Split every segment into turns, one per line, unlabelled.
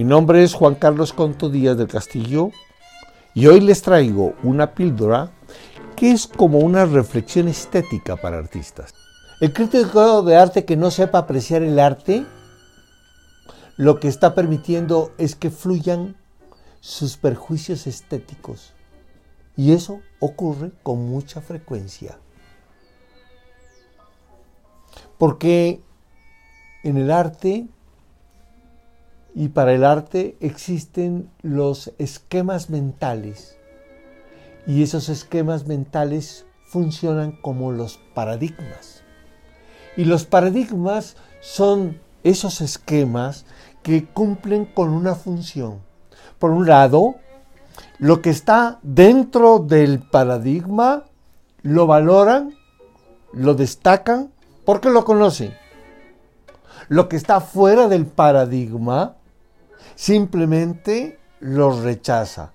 Mi nombre es Juan Carlos Conto Díaz del Castillo y hoy les traigo una píldora que es como una reflexión estética para artistas. El crítico de arte que no sepa apreciar el arte, lo que está permitiendo es que fluyan sus perjuicios estéticos. Y eso ocurre con mucha frecuencia. Porque en el arte y para el arte existen los esquemas mentales. Y esos esquemas mentales funcionan como los paradigmas. Y los paradigmas son esos esquemas que cumplen con una función. Por un lado, lo que está dentro del paradigma lo valoran, lo destacan, porque lo conocen. Lo que está fuera del paradigma simplemente lo rechaza.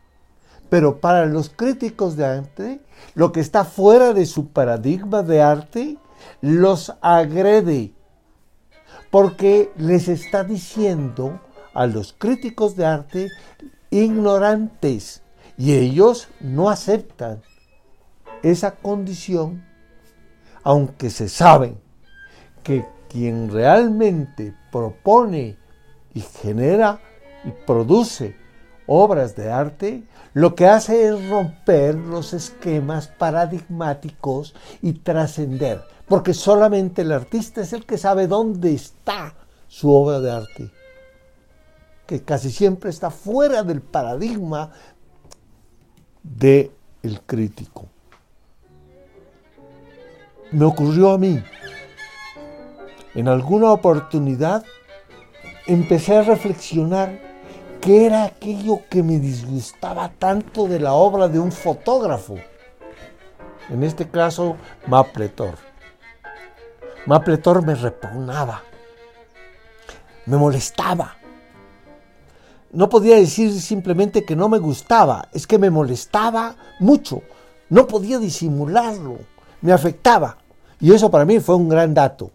Pero para los críticos de arte, lo que está fuera de su paradigma de arte los agrede, porque les está diciendo a los críticos de arte ignorantes y ellos no aceptan esa condición, aunque se saben que quien realmente propone y genera y produce obras de arte, lo que hace es romper los esquemas paradigmáticos y trascender, porque solamente el artista es el que sabe dónde está su obra de arte, que casi siempre está fuera del paradigma del el crítico. Me ocurrió a mí, en alguna oportunidad, empecé a reflexionar qué era aquello que me disgustaba tanto de la obra de un fotógrafo. En este caso, Mapletor. Mapletor me repugnaba, me molestaba. No podía decir simplemente que no me gustaba, es que me molestaba mucho. No podía disimularlo, me afectaba. Y eso para mí fue un gran dato.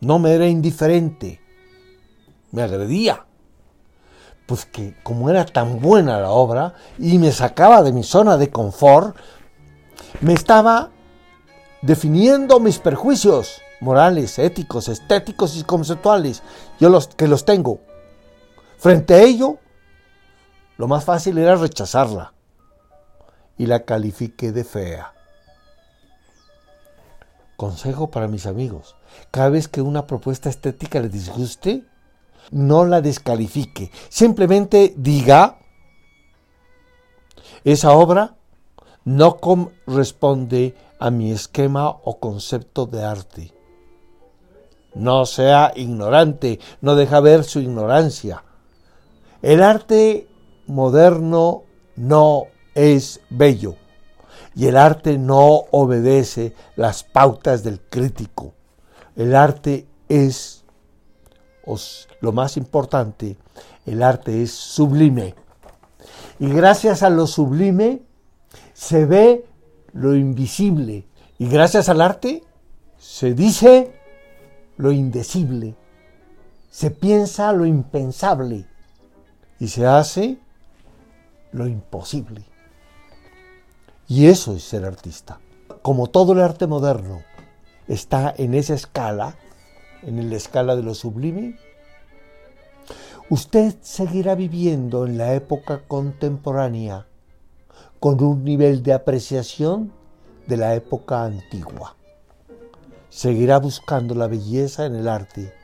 No me era indiferente, me agredía. Pues que como era tan buena la obra y me sacaba de mi zona de confort, me estaba definiendo mis perjuicios morales, éticos, estéticos y conceptuales. Yo los que los tengo. Frente a ello, lo más fácil era rechazarla y la califiqué de fea. Consejo para mis amigos. Cada vez que una propuesta estética les disguste, no la descalifique. Simplemente diga, esa obra no corresponde a mi esquema o concepto de arte. No sea ignorante, no deja ver su ignorancia. El arte moderno no es bello y el arte no obedece las pautas del crítico. El arte es, lo más importante, el arte es sublime. Y gracias a lo sublime se ve lo invisible. Y gracias al arte se dice lo indecible. Se piensa lo impensable. Y se hace lo imposible. Y eso es ser artista. Como todo el arte moderno está en esa escala, en la escala de lo sublime, usted seguirá viviendo en la época contemporánea con un nivel de apreciación de la época antigua. Seguirá buscando la belleza en el arte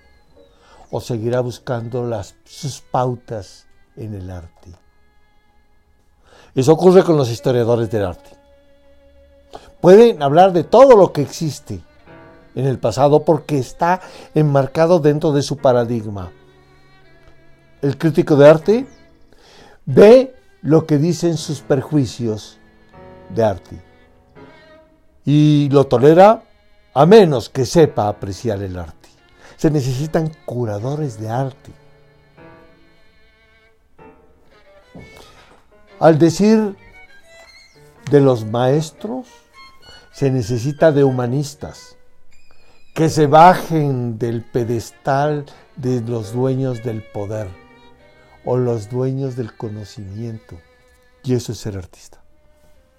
o seguirá buscando las, sus pautas en el arte. Eso ocurre con los historiadores del arte. Pueden hablar de todo lo que existe en el pasado porque está enmarcado dentro de su paradigma. El crítico de arte ve lo que dicen sus perjuicios de arte y lo tolera a menos que sepa apreciar el arte. Se necesitan curadores de arte. Al decir de los maestros, se necesita de humanistas que se bajen del pedestal de los dueños del poder o los dueños del conocimiento. Y eso es ser artista.